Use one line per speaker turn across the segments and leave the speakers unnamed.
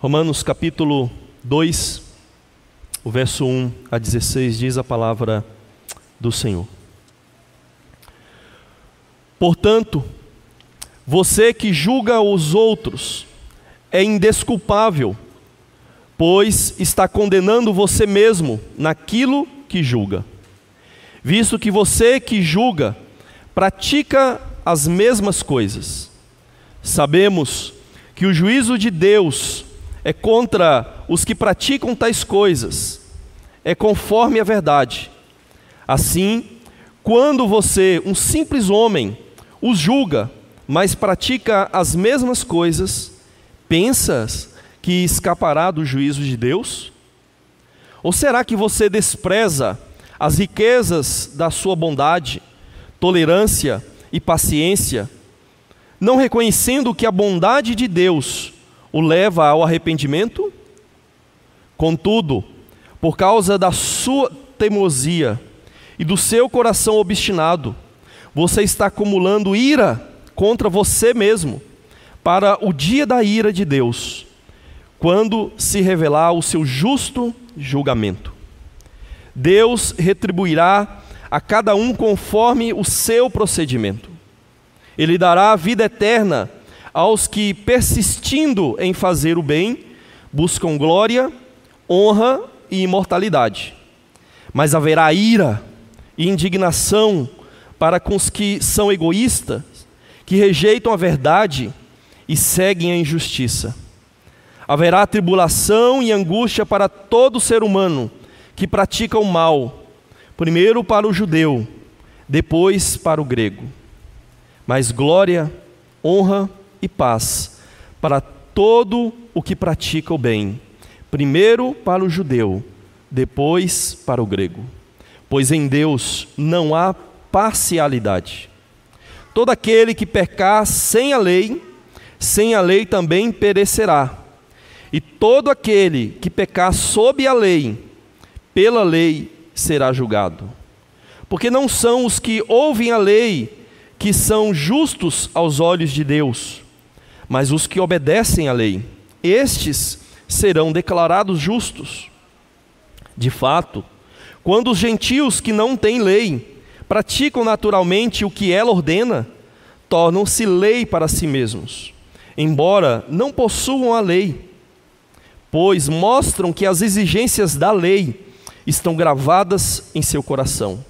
Romanos capítulo 2, o verso 1 a 16 diz a palavra do Senhor. Portanto, você que julga os outros é indesculpável, pois está condenando você mesmo naquilo que julga. Visto que você que julga pratica as mesmas coisas. Sabemos que o juízo de Deus é contra os que praticam tais coisas, é conforme a verdade. Assim, quando você, um simples homem, os julga, mas pratica as mesmas coisas, pensas que escapará do juízo de Deus? Ou será que você despreza as riquezas da sua bondade, tolerância e paciência, não reconhecendo que a bondade de Deus o leva ao arrependimento? Contudo, por causa da sua teimosia e do seu coração obstinado, você está acumulando ira contra você mesmo para o dia da ira de Deus, quando se revelar o seu justo julgamento. Deus retribuirá a cada um conforme o seu procedimento. Ele dará a vida eterna aos que, persistindo em fazer o bem, buscam glória, honra e imortalidade. Mas haverá ira e indignação para com os que são egoístas, que rejeitam a verdade e seguem a injustiça. Haverá tribulação e angústia para todo ser humano que pratica o mal, primeiro para o judeu, depois para o grego. Mas glória, honra e paz para todo o que pratica o bem, primeiro para o judeu, depois para o grego. Pois em Deus não há parcialidade. Todo aquele que pecar sem a lei, sem a lei também perecerá. E todo aquele que pecar sob a lei, pela lei será julgado. Porque não são os que ouvem a lei que são justos aos olhos de Deus, mas os que obedecem à lei. Estes serão declarados justos. De fato, quando os gentios que não têm lei praticam naturalmente o que ela ordena, tornam-se lei para si mesmos, embora não possuam a lei, pois mostram que as exigências da lei estão gravadas em seu coração.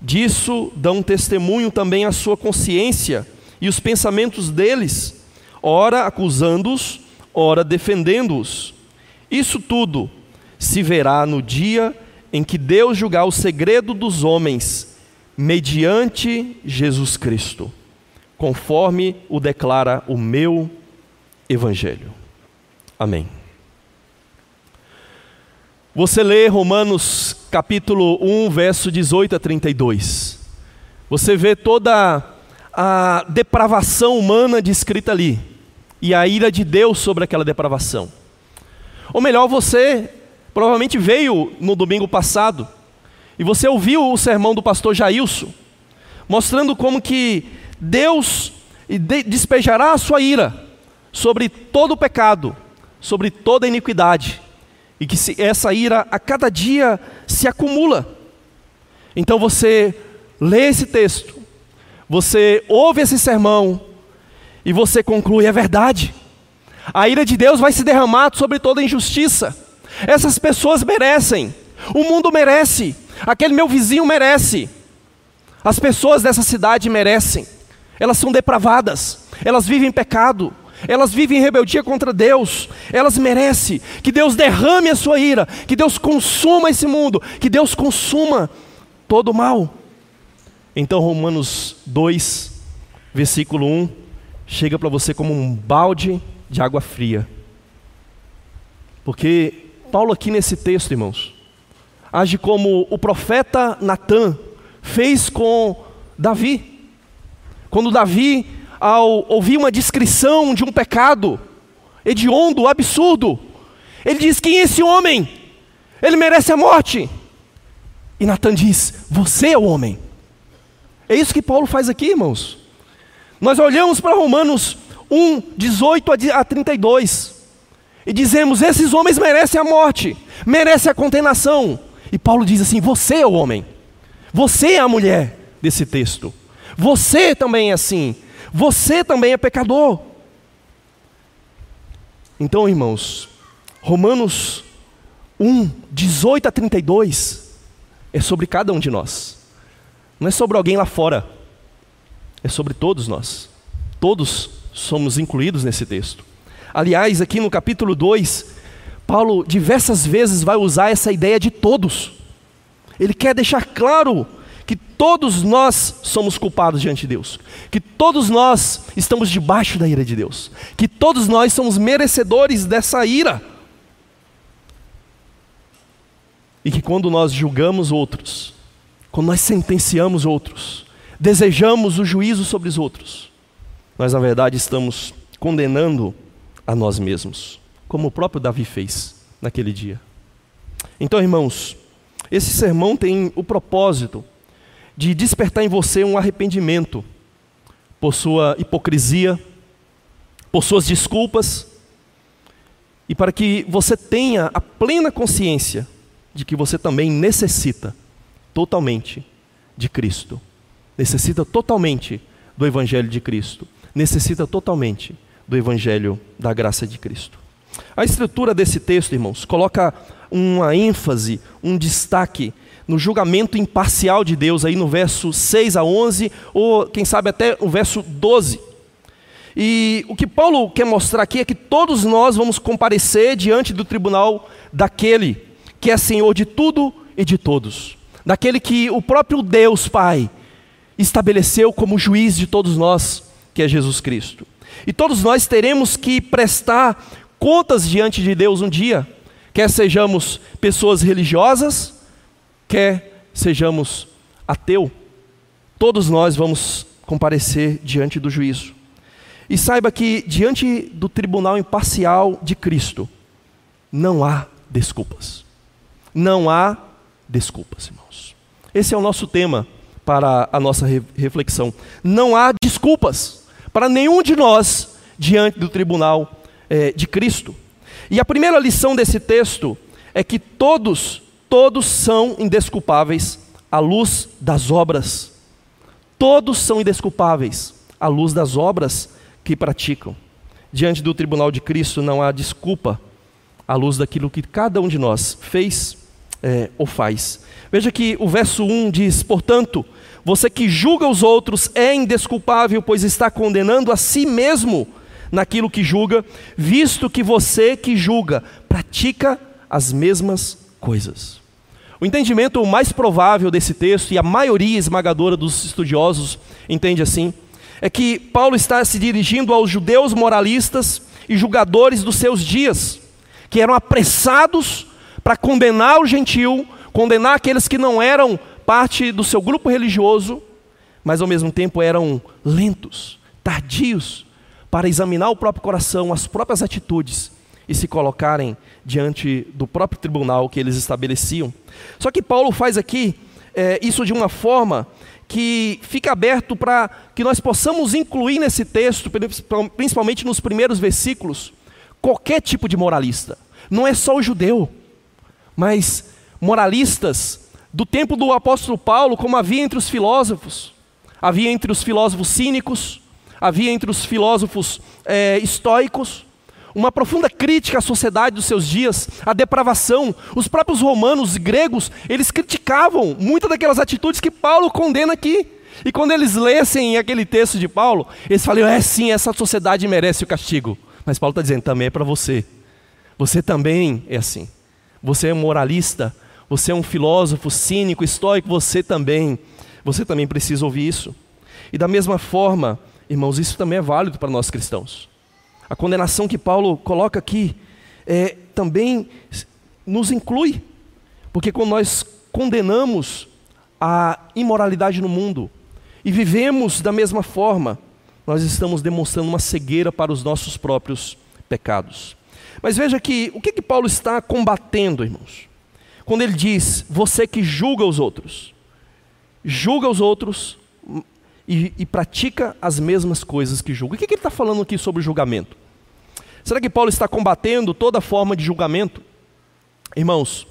Disso dão testemunho também a sua consciência e os pensamentos deles, ora acusando-os, ora defendendo-os. Isso tudo se verá no dia em que Deus julgar o segredo dos homens, mediante Jesus Cristo, conforme o declara o meu Evangelho. Amém. Você lê Romanos capítulo 1, verso 18 a 32. Você vê toda a depravação humana descrita ali e a ira de Deus sobre aquela depravação. Ou melhor, você provavelmente veio no domingo passado e você ouviu o sermão do pastor Jailson, mostrando como que Deus despejará a sua ira sobre todo o pecado, sobre toda a iniquidade e que essa ira a cada dia se acumula. Então você lê esse texto, você ouve esse sermão e você conclui: é verdade. A ira de Deus vai se derramar sobre toda injustiça. Essas pessoas merecem, o mundo merece, aquele meu vizinho merece, as pessoas dessa cidade merecem. Elas são depravadas, elas vivem pecado, elas vivem em rebeldia contra Deus, elas merecem que Deus derrame a sua ira, que Deus consuma esse mundo, que Deus consuma todo o mal. Então, Romanos 2, versículo 1, chega para você como um balde de água fria. Porque Paulo, aqui nesse texto, irmãos, age como o profeta Natan fez com Davi. Quando Davi ao ouvir uma descrição de um pecado hediondo, absurdo, ele diz: Quem é esse homem? Ele merece a morte. E Natan diz: Você é o homem. É isso que Paulo faz aqui, irmãos. Nós olhamos para Romanos 1, 18 a 32. e dizemos: esses homens merecem a morte, merecem a condenação. E Paulo diz assim: você é o homem, você é a mulher desse texto, você também é assim, você também é pecador. Então, irmãos, Romanos 1, 18 a 32 é sobre cada um de nós, não é sobre alguém lá fora, é sobre todos nós, todos somos incluídos nesse texto. Aliás, aqui no capítulo 2, Paulo diversas vezes vai usar essa ideia de todos. Ele quer deixar claro que todos nós somos culpados diante de Deus, que todos nós estamos debaixo da ira de Deus, que todos nós somos merecedores dessa ira. E que quando nós julgamos outros, quando nós sentenciamos outros, desejamos o juízo sobre os outros, nós na verdade estamos condenando a nós mesmos, como o próprio Davi fez naquele dia. Então, irmãos, esse sermão tem o propósito de despertar em você um arrependimento por sua hipocrisia, por suas desculpas, e para que você tenha a plena consciência de que você também necessita totalmente de Cristo, necessita totalmente do Evangelho de Cristo, necessita totalmente do Evangelho da graça de Cristo. A estrutura desse texto, irmãos, coloca uma ênfase, um destaque no julgamento imparcial de Deus, aí no verso 6 a 11, ou quem sabe até o verso 12. E o que Paulo quer mostrar aqui é que todos nós vamos comparecer diante do tribunal daquele que é Senhor de tudo e de todos, daquele que o próprio Deus Pai estabeleceu como juiz de todos nós, que é Jesus Cristo. E todos nós teremos que prestar contas diante de Deus um dia, quer sejamos pessoas religiosas, quer sejamos ateu, todos nós vamos comparecer diante do juízo. E saiba que diante do tribunal imparcial de Cristo, não há desculpas. Não há desculpas, irmãos. Esse é o nosso tema para a nossa reflexão. Não há desculpas para nenhum de nós diante do tribunal é, de Cristo. E a primeira lição desse texto é que todos, todos são indesculpáveis à luz das obras. Todos são indesculpáveis à luz das obras que praticam. Diante do tribunal de Cristo não há desculpa à luz daquilo que cada um de nós fez é, ou faz. Veja que o verso 1 diz: Portanto, você que julga os outros é indesculpável, pois está condenando a si mesmo naquilo que julga, visto que você que julga pratica as mesmas coisas. O entendimento mais provável desse texto, e a maioria esmagadora dos estudiosos entende assim, é que Paulo está se dirigindo aos judeus moralistas e julgadores dos seus dias, que eram apressados para condenar o gentil, condenar aqueles que não eram parte do seu grupo religioso, mas ao mesmo tempo eram lentos, tardios para examinar o próprio coração, as próprias atitudes e se colocarem diante do próprio tribunal que eles estabeleciam. Só que Paulo faz aqui é, isso de uma forma que fica aberto para que nós possamos incluir nesse texto, principalmente nos primeiros versículos, qualquer tipo de moralista. Não é só o judeu, mas moralistas do tempo do apóstolo Paulo, como havia entre os filósofos. Havia entre os filósofos cínicos, havia entre os filósofos é, estoicos, uma profunda crítica à sociedade dos seus dias, à depravação. Os próprios romanos, gregos, eles criticavam muitas daquelas atitudes que Paulo condena aqui. E quando eles lessem aquele texto de Paulo, eles falam: é sim, essa sociedade merece o castigo. Mas Paulo está dizendo: também é para você. Você também é assim. Você é moralista, você é um filósofo cínico, estoico, você também, você também precisa ouvir isso. E da mesma forma, irmãos, isso também é válido para nós cristãos. A condenação que Paulo coloca aqui é, também nos inclui, porque quando nós condenamos a imoralidade no mundo e vivemos da mesma forma, nós estamos demonstrando uma cegueira para os nossos próprios pecados. Mas veja que o que, que Paulo está combatendo, irmãos? Quando ele diz: Você que julga os outros, julga os outros e, e pratica as mesmas coisas que julga. O que, que ele está falando aqui sobre julgamento? Será que Paulo está combatendo toda forma de julgamento? Irmãos,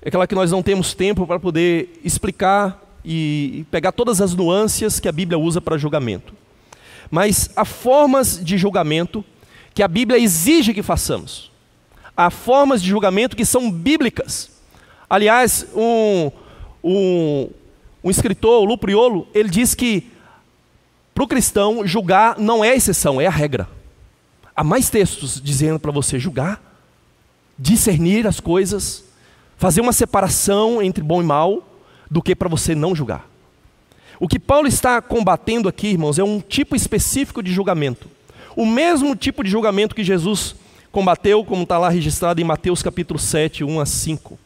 é aquela que nós não temos tempo para poder explicar e pegar todas as nuances que a Bíblia usa para julgamento. Mas há formas de julgamento que a Bíblia exige que façamos. Há formas de julgamento que são bíblicas. Aliás, um, um, um escritor, o Lupriolo, ele diz que para o cristão julgar não é exceção, é a regra. Há mais textos dizendo para você julgar, discernir as coisas, fazer uma separação entre bom e mal, do que para você não julgar. O que Paulo está combatendo aqui, irmãos, é um tipo específico de julgamento. O mesmo tipo de julgamento que Jesus combateu, como está lá registrado em Mateus capítulo 7, 1 a 5.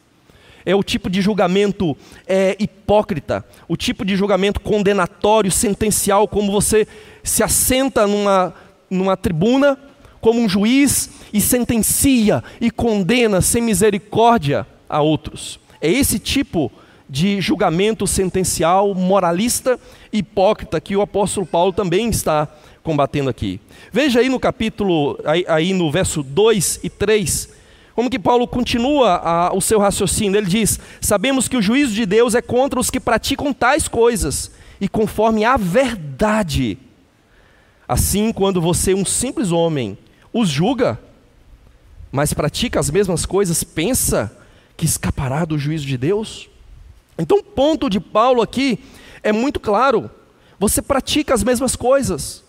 É o tipo de julgamento é, hipócrita, o tipo de julgamento condenatório, sentencial, como você se assenta numa, numa tribuna como um juiz e sentencia e condena sem misericórdia a outros. É esse tipo de julgamento sentencial, moralista hipócrita que o apóstolo Paulo também está combatendo aqui. Veja aí no capítulo, aí, aí no verso 2 e 3, como que Paulo continua a, o seu raciocínio. Ele diz: Sabemos que o juízo de Deus é contra os que praticam tais coisas, e conforme a verdade. Assim, quando você, um simples homem, os julga, mas pratica as mesmas coisas, pensa que escapará do juízo de Deus? Então, o ponto de Paulo aqui é muito claro. Você pratica as mesmas coisas.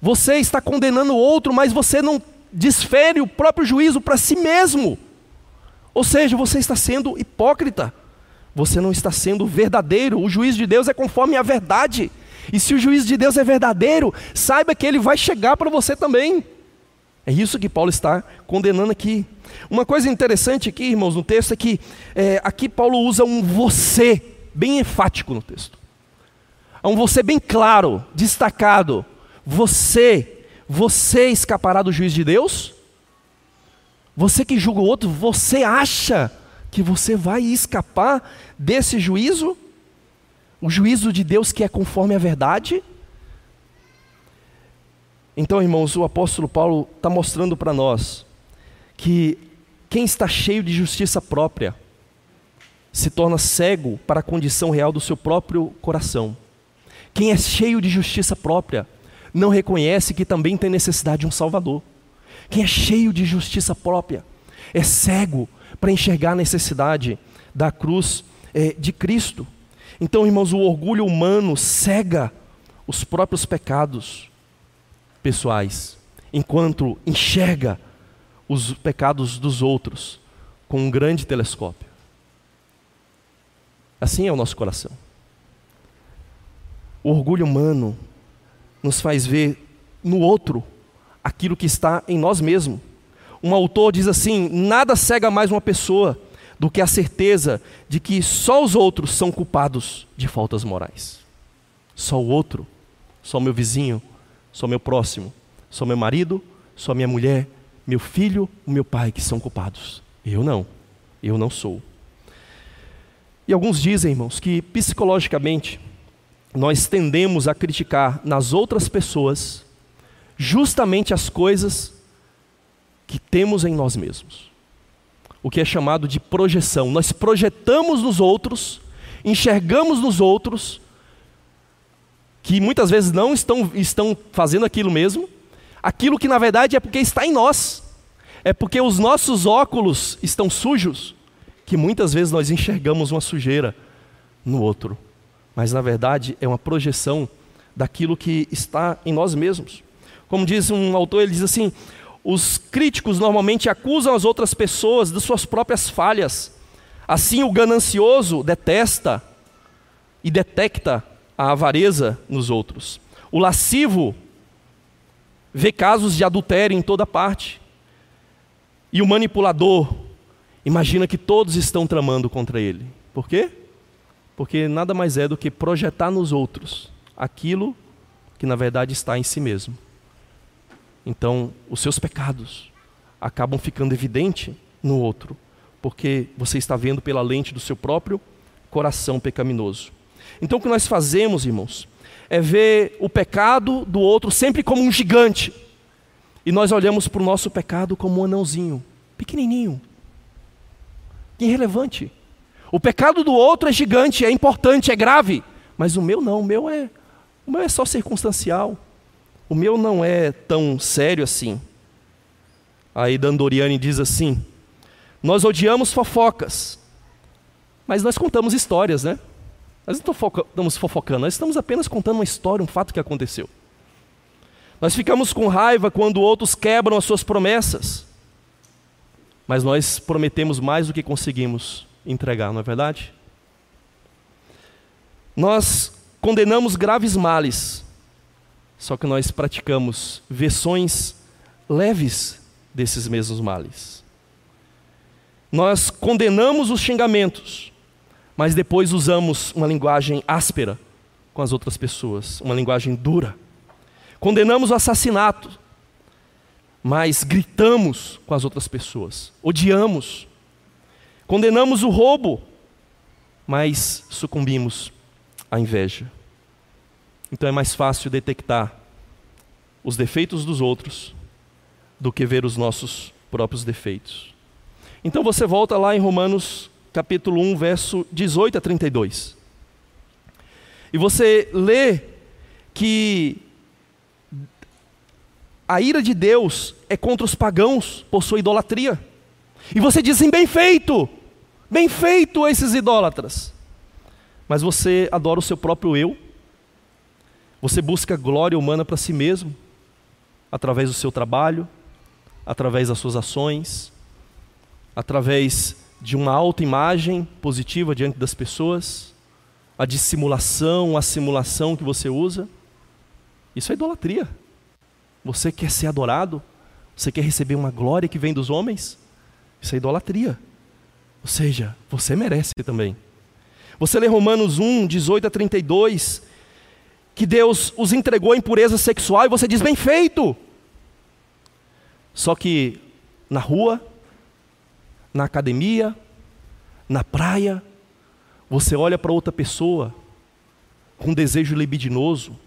Você está condenando o outro, mas você não desfere o próprio juízo para si mesmo. Ou seja, você está sendo hipócrita. Você não está sendo verdadeiro. O juízo de Deus é conforme a verdade. E se o juízo de Deus é verdadeiro, saiba que ele vai chegar para você também. É isso que Paulo está condenando aqui. Uma coisa interessante aqui, irmãos, no texto é que é, aqui Paulo usa um você bem enfático no texto. É um você bem claro, destacado. Você, você escapará do juiz de Deus? Você que julga o outro, você acha que você vai escapar desse juízo? O juízo de Deus que é conforme a verdade? Então, irmãos, o apóstolo Paulo está mostrando para nós que quem está cheio de justiça própria se torna cego para a condição real do seu próprio coração. Quem é cheio de justiça própria não reconhece que também tem necessidade de um Salvador. Quem é cheio de justiça própria é cego para enxergar a necessidade da cruz é, de Cristo. Então, irmãos, o orgulho humano cega os próprios pecados pessoais, enquanto enxerga os pecados dos outros com um grande telescópio. Assim é o nosso coração. O orgulho humano nos faz ver no outro aquilo que está em nós mesmos. Um autor diz assim: nada cega mais uma pessoa do que a certeza de que só os outros são culpados de faltas morais. Só o outro, só o meu vizinho, só o meu próximo, só o meu marido, só a minha mulher, meu filho, o meu pai que são culpados. Eu não. Eu não sou. E alguns dizem, irmãos, que psicologicamente nós tendemos a criticar nas outras pessoas justamente as coisas que temos em nós mesmos. O que é chamado de projeção. Nós projetamos nos outros, enxergamos nos outros, que muitas vezes não estão, estão fazendo aquilo mesmo, aquilo que na verdade é porque está em nós. É porque os nossos óculos estão sujos, que muitas vezes nós enxergamos uma sujeira no outro. Mas na verdade é uma projeção daquilo que está em nós mesmos. Como diz um autor, ele diz assim: os críticos normalmente acusam as outras pessoas de suas próprias falhas. Assim, o ganancioso detesta e detecta a avareza nos outros. O lascivo vê casos de adultério em toda parte. E o manipulador imagina que todos estão tramando contra ele. Por quê? Porque nada mais é do que projetar nos outros aquilo que na verdade está em si mesmo. Então, os seus pecados acabam ficando evidente no outro, porque você está vendo pela lente do seu próprio coração pecaminoso. Então, o que nós fazemos, irmãos, é ver o pecado do outro sempre como um gigante E nós olhamos para o nosso pecado como um anãozinho, pequenininho, irrelevante. O pecado do outro é gigante, é importante, é grave, mas o meu não, o meu é, o meu é só circunstancial. O meu não é tão sério assim. Aí Dandoriani diz assim: Nós odiamos fofocas, mas nós contamos histórias, né? Nós não estamos fofocando, nós estamos apenas contando uma história, um fato que aconteceu. Nós ficamos com raiva quando outros quebram as suas promessas, mas nós prometemos mais do que conseguimos entregar, não é verdade? Nós condenamos graves males, só que nós praticamos versões leves desses mesmos males. Nós condenamos os xingamentos, mas depois usamos uma linguagem áspera com as outras pessoas, uma linguagem dura. Condenamos o assassinato, mas gritamos com as outras pessoas, odiamos. Condenamos o roubo, mas sucumbimos à inveja. Então é mais fácil detectar os defeitos dos outros do que ver os nossos próprios defeitos. Então você volta lá em Romanos capítulo 1, verso 18 a 32. E você lê que a ira de Deus é contra os pagãos por sua idolatria. E você diz assim: bem feito, bem feito esses idólatras. Mas você adora o seu próprio eu, você busca glória humana para si mesmo, através do seu trabalho, através das suas ações, através de uma autoimagem positiva diante das pessoas, a dissimulação, a simulação que você usa. Isso é idolatria. Você quer ser adorado? Você quer receber uma glória que vem dos homens? Isso é idolatria. Ou seja, você merece também. Você lê Romanos 1, 18 a 32, que Deus os entregou em pureza sexual e você diz, bem feito. Só que na rua, na academia, na praia, você olha para outra pessoa com desejo libidinoso,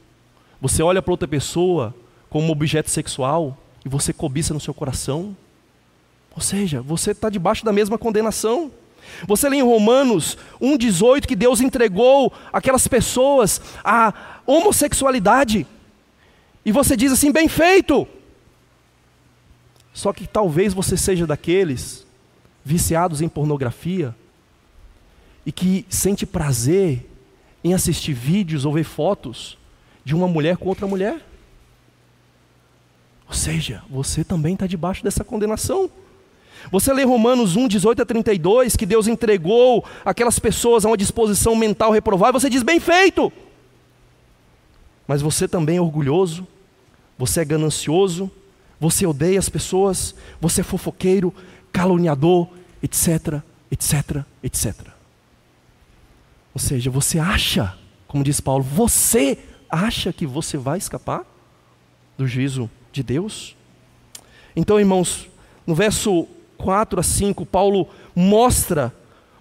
você olha para outra pessoa como objeto sexual e você cobiça no seu coração. Ou seja, você está debaixo da mesma condenação. Você lê em Romanos 1,18 que Deus entregou aquelas pessoas à homossexualidade. E você diz assim: bem feito. Só que talvez você seja daqueles viciados em pornografia e que sente prazer em assistir vídeos ou ver fotos de uma mulher com outra mulher. Ou seja, você também está debaixo dessa condenação. Você lê Romanos 1, 18 a 32, que Deus entregou aquelas pessoas a uma disposição mental reprovável, você diz, bem feito. Mas você também é orgulhoso, você é ganancioso, você odeia as pessoas, você é fofoqueiro, caluniador, etc, etc, etc. Ou seja, você acha, como diz Paulo, você acha que você vai escapar do juízo de Deus? Então, irmãos, no verso 4 a 5, Paulo mostra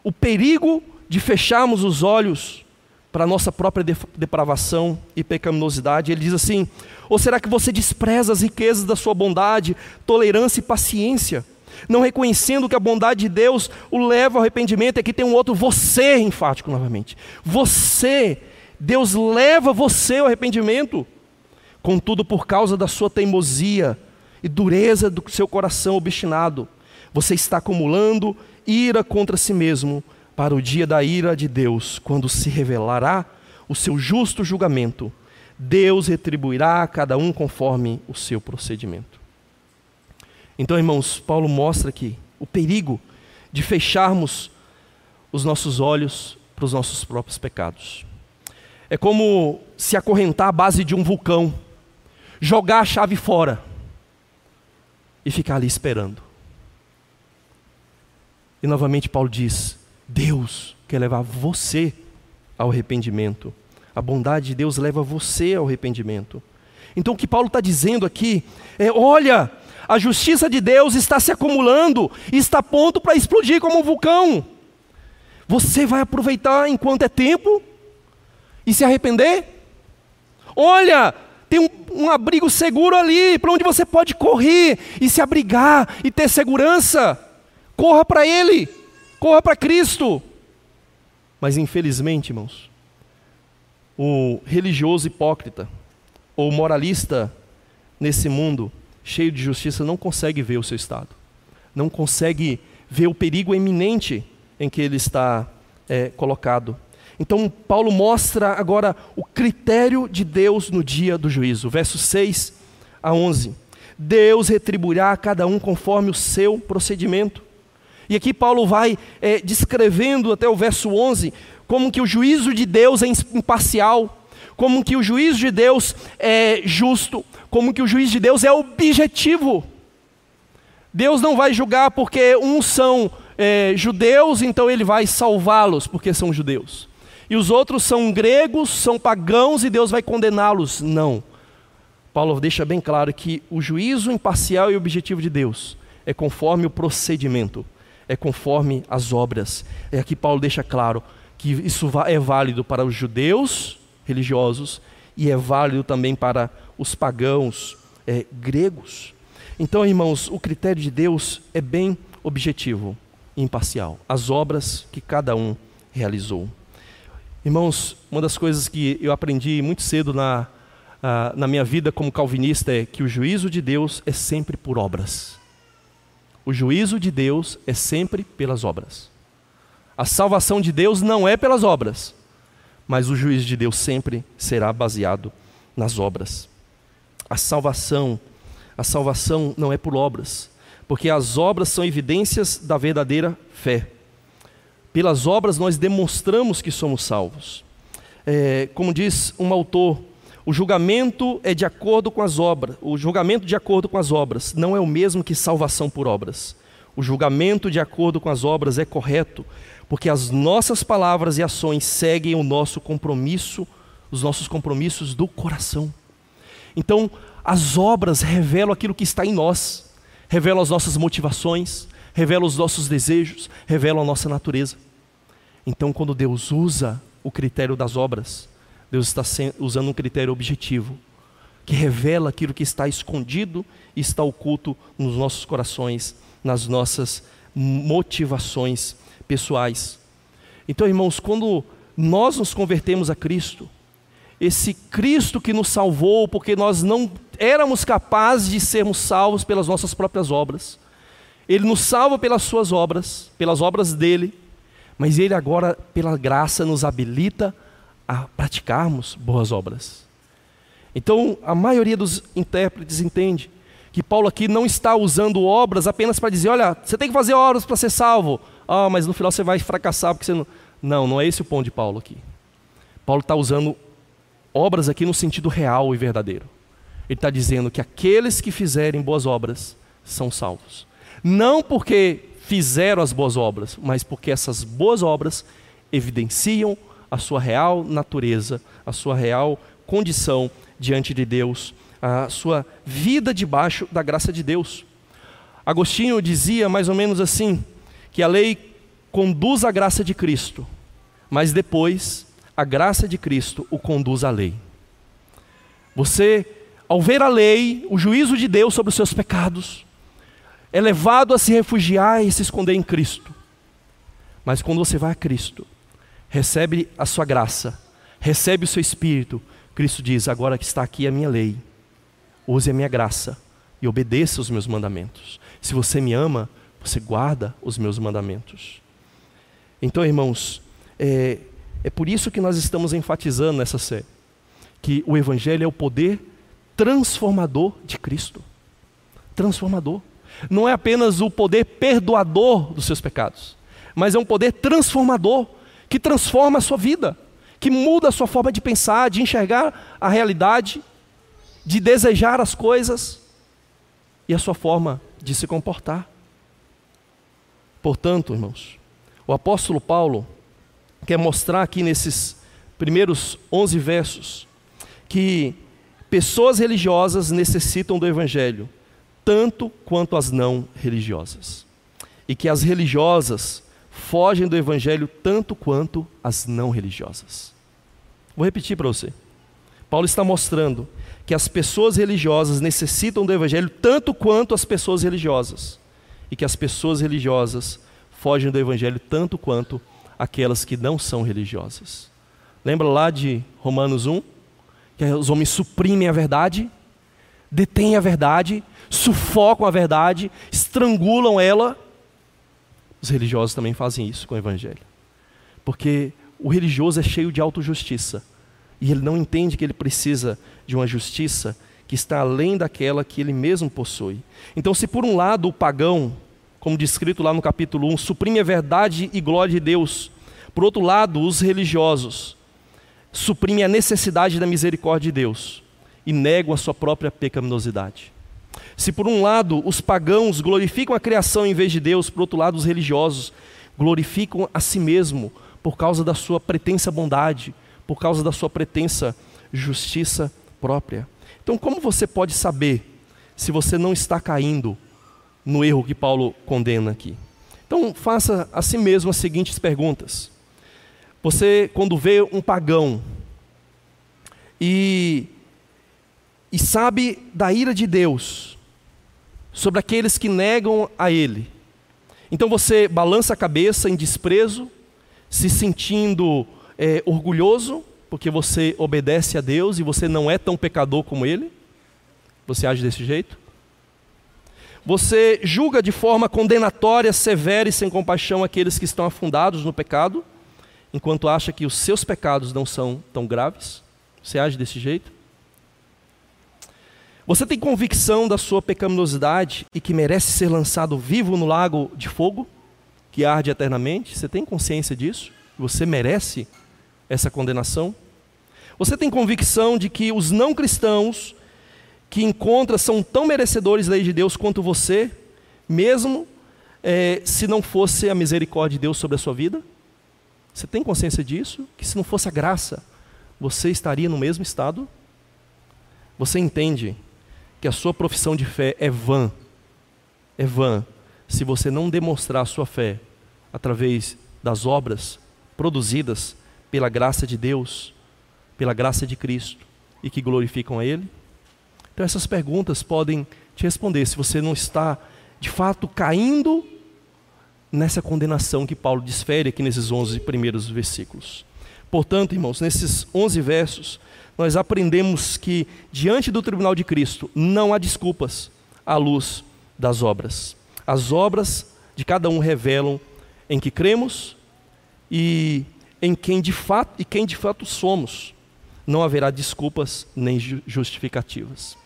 o perigo de fecharmos os olhos para a nossa própria depravação e pecaminosidade. Ele diz assim: Ou será que você despreza as riquezas da sua bondade, tolerância e paciência? não reconhecendo que a bondade de Deus o leva ao arrependimento. Aqui tem um outro você enfático novamente. Você, Deus leva você ao arrependimento. Contudo, por causa da sua teimosia e dureza do seu coração obstinado, você está acumulando ira contra si mesmo para o dia da ira de Deus, quando se revelará o seu justo julgamento. Deus retribuirá a cada um conforme o seu procedimento. Então, irmãos, Paulo mostra aqui o perigo de fecharmos os nossos olhos para os nossos próprios pecados. É como se acorrentar à base de um vulcão, jogar a chave fora e ficar ali esperando. E novamente Paulo diz: Deus quer levar você ao arrependimento. A bondade de Deus leva você ao arrependimento. Então o que Paulo está dizendo aqui é: olha, a justiça de Deus está se acumulando e está pronto para explodir como um vulcão. Você vai aproveitar enquanto é tempo e se arrepender? Olha, tem um, um abrigo seguro ali, para onde você pode correr e se abrigar e ter segurança. Corra para Ele, corra para Cristo. Mas infelizmente, irmãos, o religioso hipócrita ou moralista nesse mundo cheio de justiça não consegue ver o seu estado, não consegue ver o perigo eminente em que ele está é, colocado. Então, Paulo mostra agora o critério de Deus no dia do juízo, versos 6 a 11. Deus retribuirá a cada um conforme o seu procedimento. E aqui Paulo vai é, descrevendo até o verso 11 como que o juízo de Deus é imparcial, como que o juízo de Deus é justo, como que o juízo de Deus é objetivo. Deus não vai julgar porque uns são é, judeus, então ele vai salvá-los porque são judeus. E os outros são gregos, são pagãos e Deus vai condená-los. Não. Paulo deixa bem claro que o juízo imparcial e objetivo de Deus é conforme o procedimento, é conforme as obras. É aqui Paulo deixa claro que isso é válido para os judeus religiosos e é válido também para os pagãos é, gregos. Então, irmãos, o critério de Deus é bem objetivo e imparcial. As obras que cada um realizou. Irmãos, uma das coisas que eu aprendi muito cedo na, uh, na minha vida como calvinista é que o juízo de Deus é sempre por obras. O juízo de Deus é sempre pelas obras. A salvação de Deus não é pelas obras, mas o juízo de Deus sempre será baseado nas obras. A salvação, a salvação não é por obras, porque as obras são evidências da verdadeira fé. Pelas obras nós demonstramos que somos salvos. É, como diz um autor, o julgamento é de acordo com as obras. O julgamento de acordo com as obras não é o mesmo que salvação por obras. O julgamento de acordo com as obras é correto, porque as nossas palavras e ações seguem o nosso compromisso, os nossos compromissos do coração. Então, as obras revelam aquilo que está em nós, revelam as nossas motivações, revelam os nossos desejos, revelam a nossa natureza. Então, quando Deus usa o critério das obras, Deus está usando um critério objetivo, que revela aquilo que está escondido e está oculto nos nossos corações, nas nossas motivações pessoais. Então, irmãos, quando nós nos convertemos a Cristo, esse Cristo que nos salvou, porque nós não éramos capazes de sermos salvos pelas nossas próprias obras, Ele nos salva pelas Suas obras, pelas obras dele, mas Ele agora, pela graça, nos habilita a praticarmos boas obras. Então, a maioria dos intérpretes entende que Paulo aqui não está usando obras apenas para dizer, olha, você tem que fazer obras para ser salvo. Ah, mas no final você vai fracassar porque você não. Não, não é esse o ponto de Paulo aqui. Paulo está usando obras aqui no sentido real e verdadeiro. Ele está dizendo que aqueles que fizerem boas obras são salvos. Não porque fizeram as boas obras, mas porque essas boas obras evidenciam a sua real natureza, a sua real condição diante de Deus, a sua vida debaixo da graça de Deus. Agostinho dizia mais ou menos assim: que a lei conduz à graça de Cristo, mas depois a graça de Cristo o conduz à lei. Você, ao ver a lei, o juízo de Deus sobre os seus pecados, é levado a se refugiar e se esconder em Cristo. Mas quando você vai a Cristo, recebe a sua graça, recebe o seu espírito, Cristo diz: agora que está aqui a minha lei, use a minha graça e obedeça os meus mandamentos. Se você me ama, você guarda os meus mandamentos. Então, irmãos, é, é por isso que nós estamos enfatizando nessa série que o Evangelho é o poder transformador de Cristo. Transformador não é apenas o poder perdoador dos seus pecados, mas é um poder transformador que transforma a sua vida, que muda a sua forma de pensar, de enxergar a realidade, de desejar as coisas e a sua forma de se comportar. Portanto, irmãos, o apóstolo Paulo quer mostrar aqui nesses primeiros 11 versos que pessoas religiosas necessitam do evangelho tanto quanto as não religiosas. E que as religiosas fogem do evangelho tanto quanto as não religiosas. Vou repetir para você. Paulo está mostrando que as pessoas religiosas necessitam do Evangelho tanto quanto as pessoas religiosas, e que as pessoas religiosas fogem do Evangelho tanto quanto aquelas que não são religiosas. Lembra lá de Romanos 1? Que os homens suprimem a verdade, detêm a verdade, sufocam a verdade, estrangulam ela. Os religiosos também fazem isso com o Evangelho. Porque o religioso é cheio de autojustiça. E ele não entende que ele precisa de uma justiça que está além daquela que ele mesmo possui. Então, se por um lado o pagão, como descrito lá no capítulo 1, suprime a verdade e glória de Deus, por outro lado, os religiosos suprimem a necessidade da misericórdia de Deus e negam a sua própria pecaminosidade. Se por um lado os pagãos glorificam a criação em vez de Deus, por outro lado os religiosos glorificam a si mesmo por causa da sua pretensa bondade, por causa da sua pretensa justiça própria. Então, como você pode saber se você não está caindo no erro que Paulo condena aqui? Então, faça a si mesmo as seguintes perguntas. Você, quando vê um pagão e, e sabe da ira de Deus sobre aqueles que negam a Ele, então você balança a cabeça em desprezo, se sentindo é, orgulhoso, porque você obedece a Deus e você não é tão pecador como Ele? Você age desse jeito? Você julga de forma condenatória, severa e sem compaixão aqueles que estão afundados no pecado, enquanto acha que os seus pecados não são tão graves? Você age desse jeito? Você tem convicção da sua pecaminosidade e que merece ser lançado vivo no lago de fogo, que arde eternamente? Você tem consciência disso? Você merece essa condenação? Você tem convicção de que os não cristãos que encontra são tão merecedores da lei de Deus quanto você, mesmo é, se não fosse a misericórdia de Deus sobre a sua vida? Você tem consciência disso? Que se não fosse a graça, você estaria no mesmo estado? Você entende que a sua profissão de fé é vã, é vã, se você não demonstrar a sua fé através das obras produzidas pela graça de Deus, pela graça de Cristo e que glorificam a Ele? Então, essas perguntas podem te responder se você não está de fato caindo nessa condenação que Paulo desfere aqui nesses 11 primeiros versículos. Portanto, irmãos, nesses 11 versos, nós aprendemos que diante do tribunal de Cristo não há desculpas à luz das obras. As obras de cada um revelam em que cremos e em quem de fato e quem de fato somos. Não haverá desculpas nem justificativas.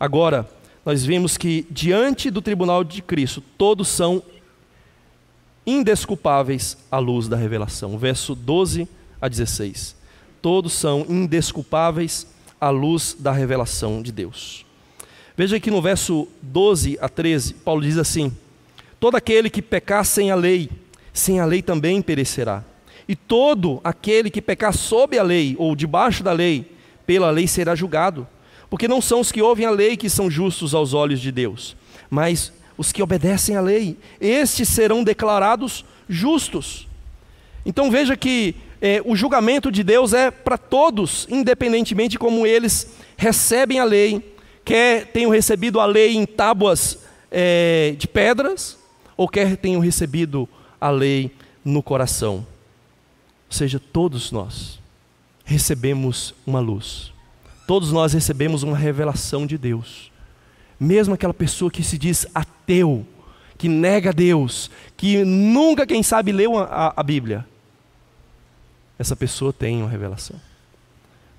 Agora, nós vemos que diante do tribunal de Cristo, todos são indesculpáveis à luz da revelação. Verso 12 a 16 todos são indesculpáveis à luz da revelação de Deus. Veja aqui no verso 12 a 13, Paulo diz assim: Todo aquele que pecar sem a lei, sem a lei também perecerá. E todo aquele que pecar sob a lei ou debaixo da lei, pela lei será julgado. Porque não são os que ouvem a lei que são justos aos olhos de Deus, mas os que obedecem à lei, estes serão declarados justos. Então veja que é, o julgamento de Deus é para todos, independentemente de como eles recebem a lei, quer tenham recebido a lei em tábuas é, de pedras, ou quer tenham recebido a lei no coração. Ou seja, todos nós recebemos uma luz, todos nós recebemos uma revelação de Deus. Mesmo aquela pessoa que se diz ateu, que nega Deus, que nunca, quem sabe, leu a, a Bíblia, essa pessoa tem uma revelação.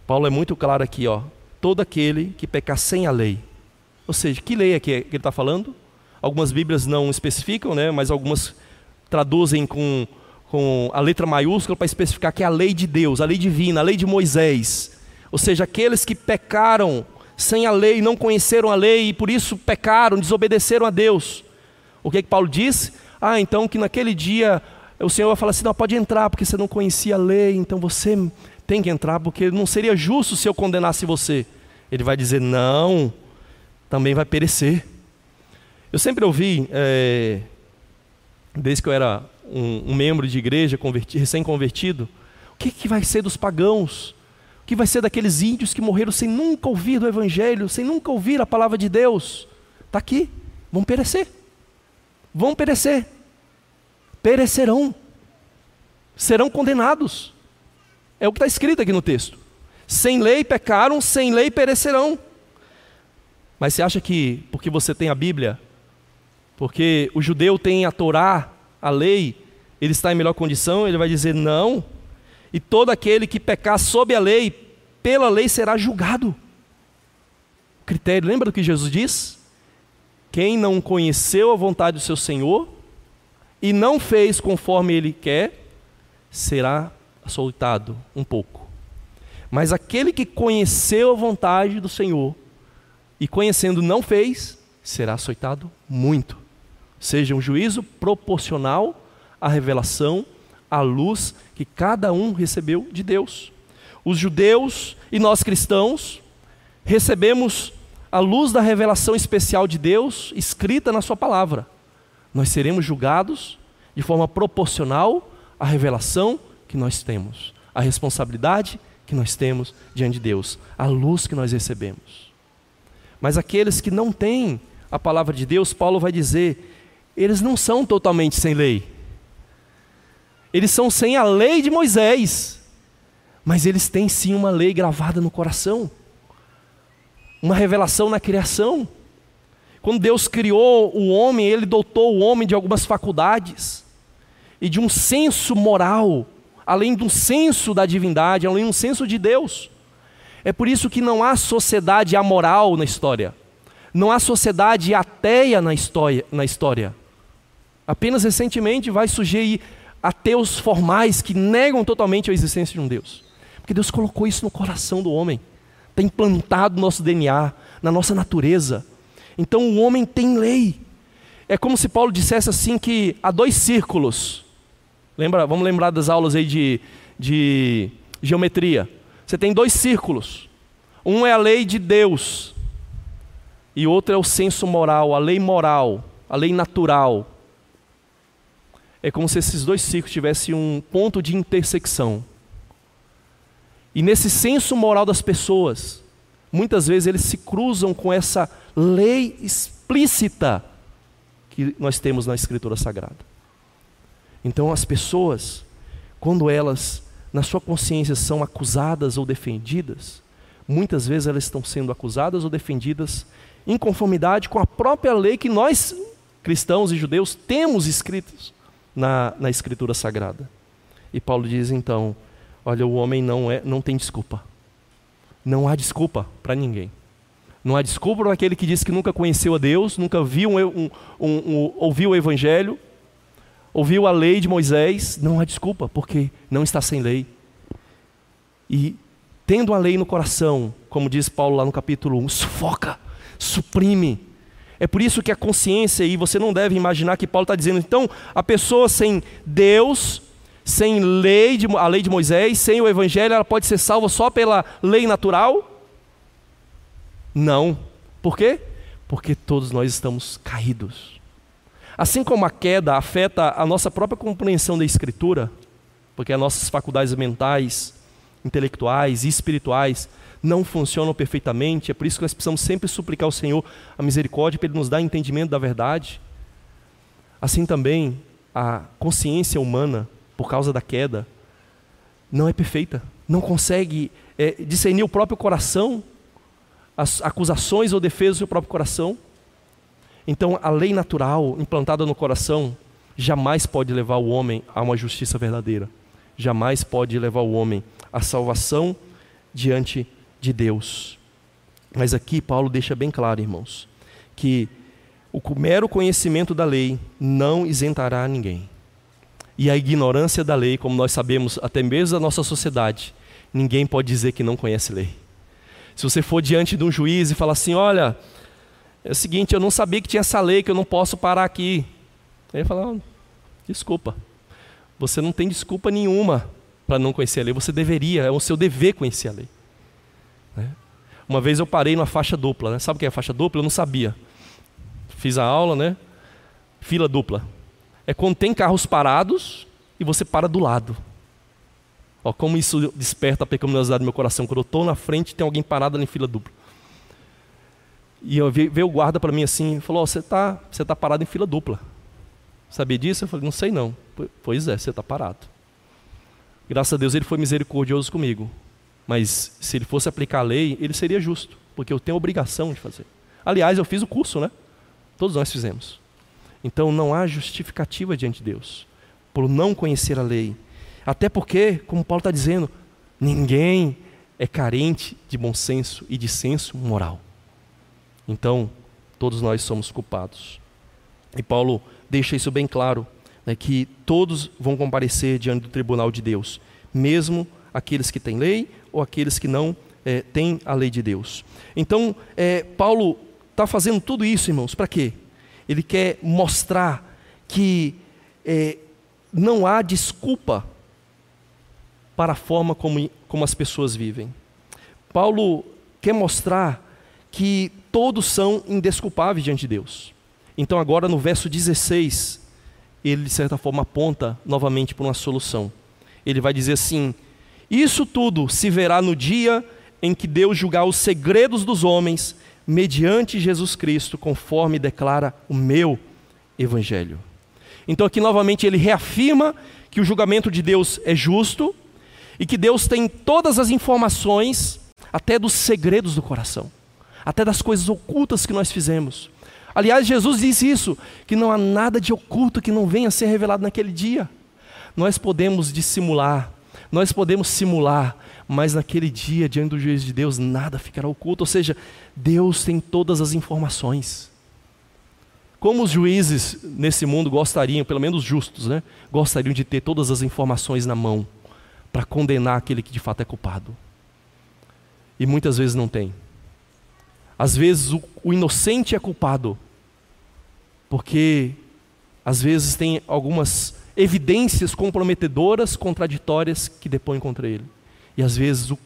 Paulo é muito claro aqui, ó. Todo aquele que pecar sem a lei. Ou seja, que lei é que, ele está falando? Algumas Bíblias não especificam, né? mas algumas traduzem com, com a letra maiúscula para especificar que é a lei de Deus, a lei divina, a lei de Moisés. Ou seja, aqueles que pecaram sem a lei, não conheceram a lei e por isso pecaram, desobedeceram a Deus. O que, é que Paulo diz? Ah, então que naquele dia o Senhor vai falar assim: não, pode entrar, porque você não conhecia a lei, então você tem que entrar, porque não seria justo se eu condenasse você. Ele vai dizer: não, também vai perecer. Eu sempre ouvi, é, desde que eu era um, um membro de igreja recém-convertido, o que, que vai ser dos pagãos? O que vai ser daqueles índios que morreram sem nunca ouvir do Evangelho, sem nunca ouvir a palavra de Deus? Está aqui, vão perecer. Vão perecer. Perecerão. Serão condenados. É o que está escrito aqui no texto. Sem lei pecaram, sem lei perecerão. Mas você acha que, porque você tem a Bíblia, porque o judeu tem a Torá, a lei, ele está em melhor condição? Ele vai dizer não. E todo aquele que pecar sob a lei, pela lei será julgado. Critério, lembra do que Jesus diz? Quem não conheceu a vontade do seu Senhor e não fez conforme ele quer, será açoitado um pouco. Mas aquele que conheceu a vontade do Senhor e conhecendo não fez, será açoitado muito. Seja um juízo proporcional à revelação, à luz que cada um recebeu de Deus. Os judeus e nós cristãos recebemos a luz da revelação especial de Deus escrita na Sua palavra. Nós seremos julgados de forma proporcional à revelação que nós temos, a responsabilidade que nós temos diante de Deus, a luz que nós recebemos. Mas aqueles que não têm a palavra de Deus, Paulo vai dizer, eles não são totalmente sem lei. Eles são sem a lei de Moisés, mas eles têm sim uma lei gravada no coração, uma revelação na criação. Quando Deus criou o homem, ele dotou o homem de algumas faculdades e de um senso moral além do senso da divindade, além do senso de Deus. É por isso que não há sociedade amoral na história. Não há sociedade ateia na história. Na história. Apenas recentemente vai surgir ateus formais que negam totalmente a existência de um Deus. Porque Deus colocou isso no coração do homem. Está implantado no nosso DNA, na nossa natureza. Então o homem tem lei. É como se Paulo dissesse assim que há dois círculos Lembra, vamos lembrar das aulas aí de, de geometria. Você tem dois círculos. Um é a lei de Deus e outro é o senso moral, a lei moral, a lei natural. É como se esses dois círculos tivessem um ponto de intersecção. E nesse senso moral das pessoas, muitas vezes eles se cruzam com essa lei explícita que nós temos na Escritura Sagrada. Então, as pessoas, quando elas, na sua consciência, são acusadas ou defendidas, muitas vezes elas estão sendo acusadas ou defendidas em conformidade com a própria lei que nós, cristãos e judeus, temos escritos na, na Escritura Sagrada. E Paulo diz então: olha, o homem não, é, não tem desculpa. Não há desculpa para ninguém. Não há desculpa para aquele que diz que nunca conheceu a Deus, nunca viu um, um, um, ouviu o Evangelho, ouviu a lei de Moisés, não há desculpa, porque não está sem lei. E tendo a lei no coração, como diz Paulo lá no capítulo 1, sufoca, suprime. É por isso que a consciência, e você não deve imaginar que Paulo está dizendo, então, a pessoa sem Deus, sem lei de, a lei de Moisés, sem o Evangelho, ela pode ser salva só pela lei natural? Não. Por quê? Porque todos nós estamos caídos. Assim como a queda afeta a nossa própria compreensão da Escritura, porque as nossas faculdades mentais, intelectuais e espirituais não funcionam perfeitamente, é por isso que nós precisamos sempre suplicar ao Senhor a misericórdia para Ele nos dar entendimento da verdade. Assim também, a consciência humana, por causa da queda, não é perfeita, não consegue é, discernir o próprio coração, as acusações ou defesas do próprio coração. Então, a lei natural implantada no coração jamais pode levar o homem a uma justiça verdadeira. Jamais pode levar o homem à salvação diante de Deus. Mas aqui Paulo deixa bem claro, irmãos, que o mero conhecimento da lei não isentará ninguém. E a ignorância da lei, como nós sabemos, até mesmo da nossa sociedade, ninguém pode dizer que não conhece lei. Se você for diante de um juiz e falar assim: olha, é o seguinte, eu não sabia que tinha essa lei que eu não posso parar aqui. Ele falou, desculpa, você não tem desculpa nenhuma para não conhecer a lei, você deveria, é o seu dever conhecer a lei. Né? Uma vez eu parei numa faixa dupla, né? sabe o que é faixa dupla? Eu não sabia. Fiz a aula, né? Fila dupla. É quando tem carros parados e você para do lado. Ó, como isso desperta a pecaminosidade no meu coração. Quando eu estou na frente, tem alguém parado ali em fila dupla. E eu veio o guarda para mim assim, falou: você está você tá parado em fila dupla. Sabia disso? Eu falei: não sei não. Pois é, você está parado. Graças a Deus ele foi misericordioso comigo. Mas se ele fosse aplicar a lei, ele seria justo, porque eu tenho a obrigação de fazer. Aliás, eu fiz o curso, né? Todos nós fizemos. Então não há justificativa diante de Deus por não conhecer a lei. Até porque, como Paulo está dizendo, ninguém é carente de bom senso e de senso moral. Então, todos nós somos culpados. E Paulo deixa isso bem claro, né, que todos vão comparecer diante do tribunal de Deus, mesmo aqueles que têm lei ou aqueles que não é, têm a lei de Deus. Então, é, Paulo está fazendo tudo isso, irmãos, para quê? Ele quer mostrar que é, não há desculpa para a forma como, como as pessoas vivem. Paulo quer mostrar que todos são indesculpáveis diante de Deus. Então, agora no verso 16, ele de certa forma aponta novamente para uma solução. Ele vai dizer assim: Isso tudo se verá no dia em que Deus julgar os segredos dos homens, mediante Jesus Cristo, conforme declara o meu Evangelho. Então, aqui novamente ele reafirma que o julgamento de Deus é justo e que Deus tem todas as informações, até dos segredos do coração, até das coisas ocultas que nós fizemos. Aliás, Jesus disse isso, que não há nada de oculto que não venha a ser revelado naquele dia. Nós podemos dissimular, nós podemos simular, mas naquele dia, diante do juiz de Deus, nada ficará oculto. Ou seja, Deus tem todas as informações. Como os juízes nesse mundo gostariam, pelo menos justos, né? Gostariam de ter todas as informações na mão para condenar aquele que de fato é culpado. E muitas vezes não tem. Às vezes o, o inocente é culpado, porque às vezes tem algumas evidências comprometedoras, contraditórias que depõem contra ele. E às vezes o,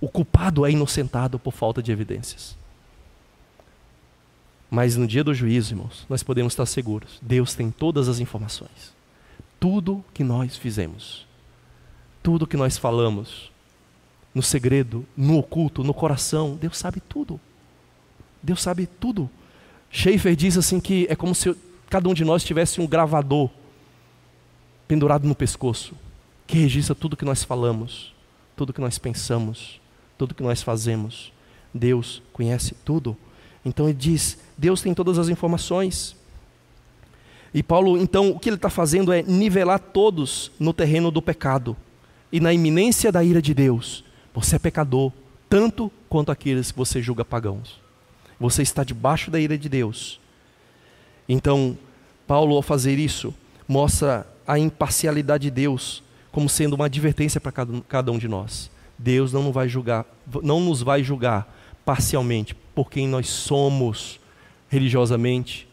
o culpado é inocentado por falta de evidências. Mas no dia do juízo, irmãos, nós podemos estar seguros: Deus tem todas as informações. Tudo que nós fizemos tudo que nós falamos, no segredo, no oculto, no coração, Deus sabe tudo. Deus sabe tudo. Schaefer diz assim que é como se cada um de nós tivesse um gravador pendurado no pescoço, que registra tudo que nós falamos, tudo que nós pensamos, tudo que nós fazemos. Deus conhece tudo. Então ele diz: Deus tem todas as informações. E Paulo, então, o que ele está fazendo é nivelar todos no terreno do pecado e na iminência da ira de Deus, você é pecador, tanto quanto aqueles que você julga pagãos. Você está debaixo da ira de Deus. Então, Paulo, ao fazer isso, mostra a imparcialidade de Deus como sendo uma advertência para cada um de nós. Deus não nos vai julgar, não nos vai julgar parcialmente por quem nós somos religiosamente,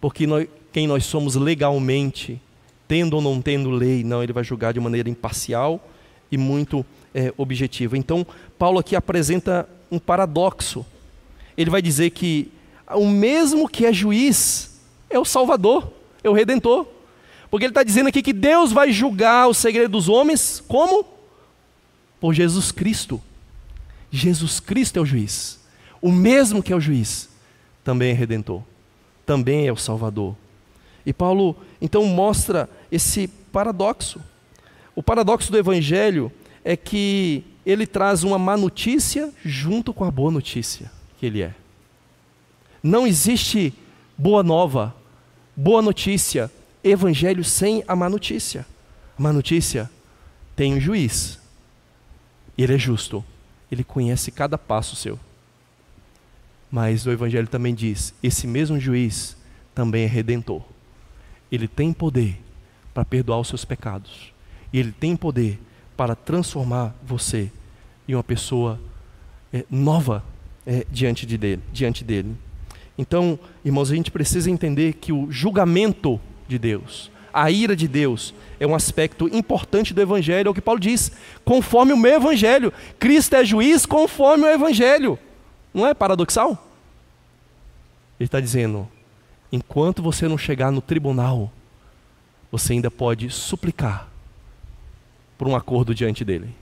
por quem nós somos legalmente, tendo ou não tendo lei, não, ele vai julgar de maneira imparcial e muito é, objetiva. Então, Paulo aqui apresenta um paradoxo. Ele vai dizer que o mesmo que é juiz é o Salvador, é o Redentor. Porque ele está dizendo aqui que Deus vai julgar o segredo dos homens como? Por Jesus Cristo. Jesus Cristo é o juiz. O mesmo que é o juiz também é redentor, também é o Salvador. E Paulo então mostra esse paradoxo. O paradoxo do Evangelho é que ele traz uma má notícia junto com a boa notícia que ele é. Não existe boa nova, boa notícia, Evangelho sem a má notícia. A má notícia tem um juiz, ele é justo, ele conhece cada passo seu. Mas o Evangelho também diz: esse mesmo juiz também é redentor. Ele tem poder para perdoar os seus pecados. E Ele tem poder para transformar você em uma pessoa é, nova é, diante, de dele, diante dele. Então, irmãos, a gente precisa entender que o julgamento de Deus, a ira de Deus, é um aspecto importante do Evangelho, é o que Paulo diz, conforme o meu Evangelho. Cristo é juiz conforme o Evangelho. Não é paradoxal? Ele está dizendo: enquanto você não chegar no tribunal, você ainda pode suplicar por um acordo diante dele.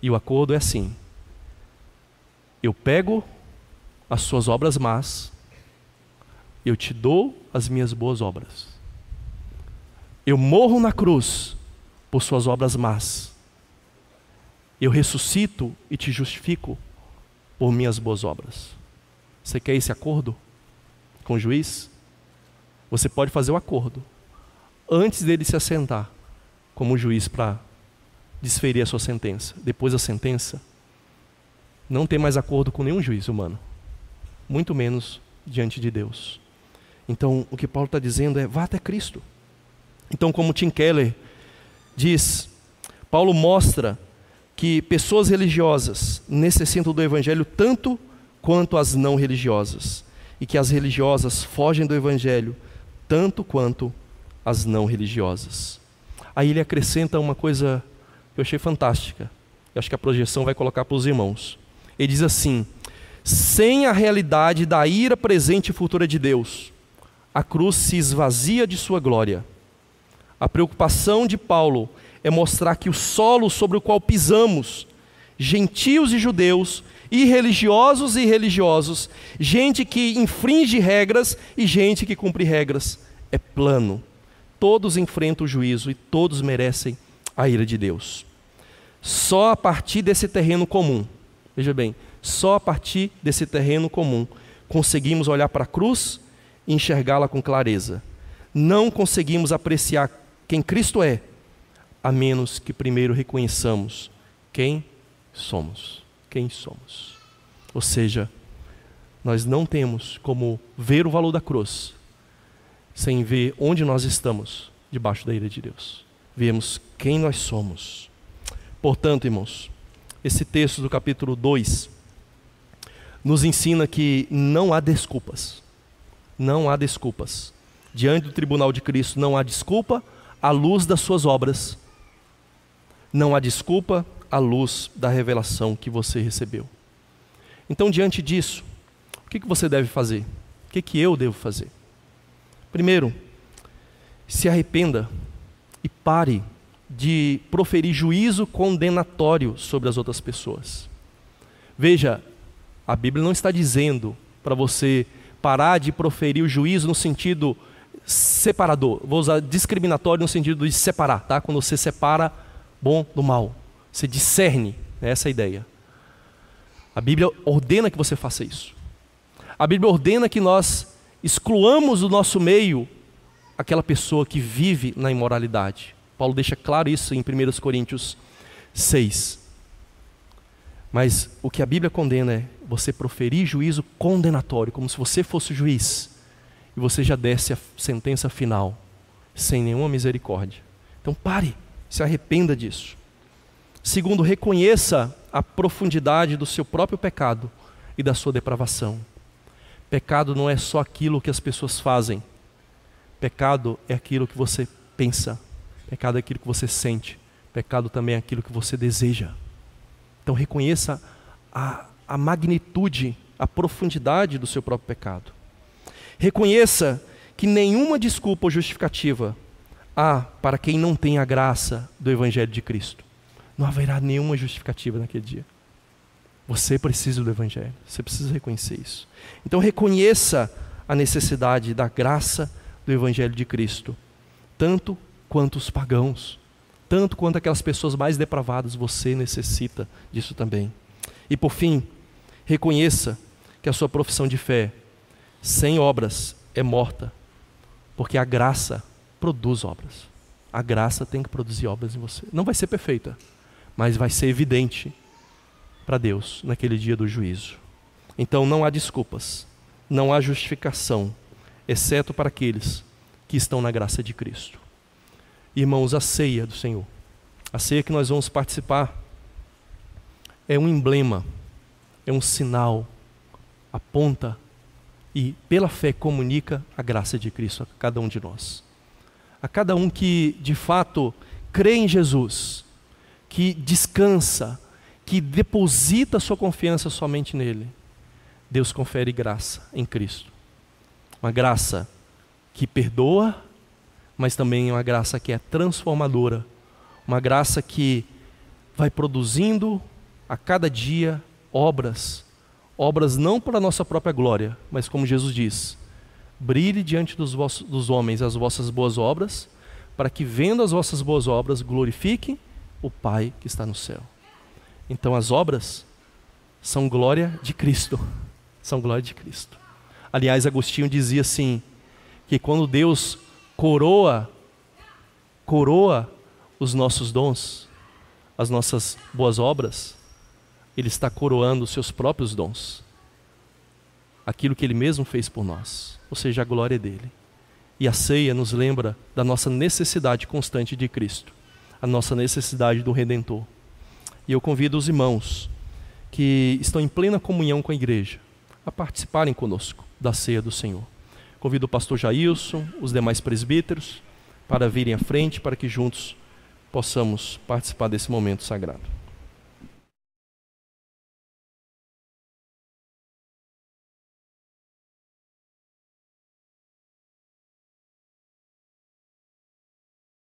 E o acordo é assim: eu pego as suas obras más, eu te dou as minhas boas obras. Eu morro na cruz por suas obras más. Eu ressuscito e te justifico por minhas boas obras. Você quer esse acordo com o juiz? Você pode fazer o acordo antes dele se assentar como juiz para desferir a sua sentença. Depois da sentença, não tem mais acordo com nenhum juiz humano, muito menos diante de Deus. Então, o que Paulo está dizendo é: vá até Cristo. Então, como Tim Keller diz, Paulo mostra que pessoas religiosas necessitam do Evangelho tanto quanto as não religiosas, e que as religiosas fogem do Evangelho tanto quanto as não religiosas. Aí ele acrescenta uma coisa que eu achei fantástica. Eu acho que a projeção vai colocar para os irmãos. Ele diz assim: sem a realidade da ira presente e futura de Deus, a cruz se esvazia de sua glória. A preocupação de Paulo é mostrar que o solo sobre o qual pisamos, gentios e judeus, irreligiosos e religiosos, gente que infringe regras e gente que cumpre regras, é plano. Todos enfrentam o juízo e todos merecem a ira de Deus. Só a partir desse terreno comum, veja bem, só a partir desse terreno comum conseguimos olhar para a cruz e enxergá-la com clareza. Não conseguimos apreciar quem Cristo é, a menos que primeiro reconheçamos quem somos. Quem somos. Ou seja, nós não temos como ver o valor da cruz sem ver onde nós estamos debaixo da ira de Deus. Vemos quem nós somos. Portanto, irmãos, esse texto do capítulo 2 nos ensina que não há desculpas. Não há desculpas. Diante do tribunal de Cristo não há desculpa à luz das suas obras. Não há desculpa à luz da revelação que você recebeu. Então, diante disso, o que você deve fazer? O que eu devo fazer? Primeiro, se arrependa e pare de proferir juízo condenatório sobre as outras pessoas. Veja, a Bíblia não está dizendo para você parar de proferir o juízo no sentido separador. Vou usar discriminatório no sentido de separar, tá? Quando você separa bom do mal. Você discerne, é essa a ideia. A Bíblia ordena que você faça isso. A Bíblia ordena que nós excluamos do nosso meio aquela pessoa que vive na imoralidade. Paulo deixa claro isso em 1 Coríntios 6. Mas o que a Bíblia condena é você proferir juízo condenatório, como se você fosse o juiz, e você já desse a sentença final, sem nenhuma misericórdia. Então pare, se arrependa disso. Segundo, reconheça a profundidade do seu próprio pecado e da sua depravação. Pecado não é só aquilo que as pessoas fazem. Pecado é aquilo que você pensa. Pecado é aquilo que você sente. Pecado também é aquilo que você deseja. Então reconheça a, a magnitude, a profundidade do seu próprio pecado. Reconheça que nenhuma desculpa ou justificativa há para quem não tem a graça do Evangelho de Cristo. Não haverá nenhuma justificativa naquele dia. Você precisa do Evangelho, você precisa reconhecer isso. Então reconheça a necessidade da graça do Evangelho de Cristo, tanto quanto os pagãos, tanto quanto aquelas pessoas mais depravadas, você necessita disso também. E por fim, reconheça que a sua profissão de fé, sem obras, é morta, porque a graça produz obras. A graça tem que produzir obras em você. Não vai ser perfeita, mas vai ser evidente para Deus naquele dia do juízo. Então não há desculpas, não há justificação, exceto para aqueles que estão na graça de Cristo. Irmãos, a ceia do Senhor, a ceia que nós vamos participar, é um emblema, é um sinal, aponta e, pela fé, comunica a graça de Cristo a cada um de nós. A cada um que, de fato, crê em Jesus, que descansa, que deposita sua confiança somente nele, Deus confere graça em Cristo. Uma graça que perdoa, mas também uma graça que é transformadora, Uma graça que vai produzindo a cada dia obras, obras não para a nossa própria glória, mas como Jesus diz: brilhe diante dos, vossos, dos homens as vossas boas obras, para que vendo as vossas boas obras glorifiquem o Pai que está no céu. Então as obras são glória de Cristo, são glória de Cristo. Aliás, Agostinho dizia assim: que quando Deus coroa, coroa os nossos dons, as nossas boas obras, Ele está coroando os seus próprios dons, aquilo que Ele mesmo fez por nós, ou seja, a glória dele. E a ceia nos lembra da nossa necessidade constante de Cristo, a nossa necessidade do Redentor. E eu convido os irmãos que estão em plena comunhão com a igreja a participarem conosco da ceia do Senhor. Convido o pastor Jailson, os demais presbíteros, para virem à frente, para que juntos possamos participar desse momento sagrado.